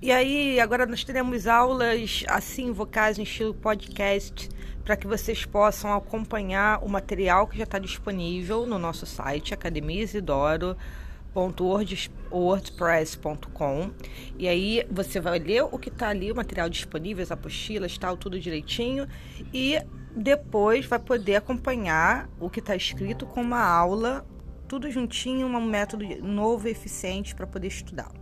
E aí, agora nós teremos aulas assim, vocais, em estilo podcast, para que vocês possam acompanhar o material que já está disponível no nosso site, academiaisidoro.wordpress.com e aí você vai ler o que está ali, o material disponível, as apostilas, tal, tudo direitinho e depois vai poder acompanhar o que está escrito com uma aula, tudo juntinho, um método novo e eficiente para poder estudar.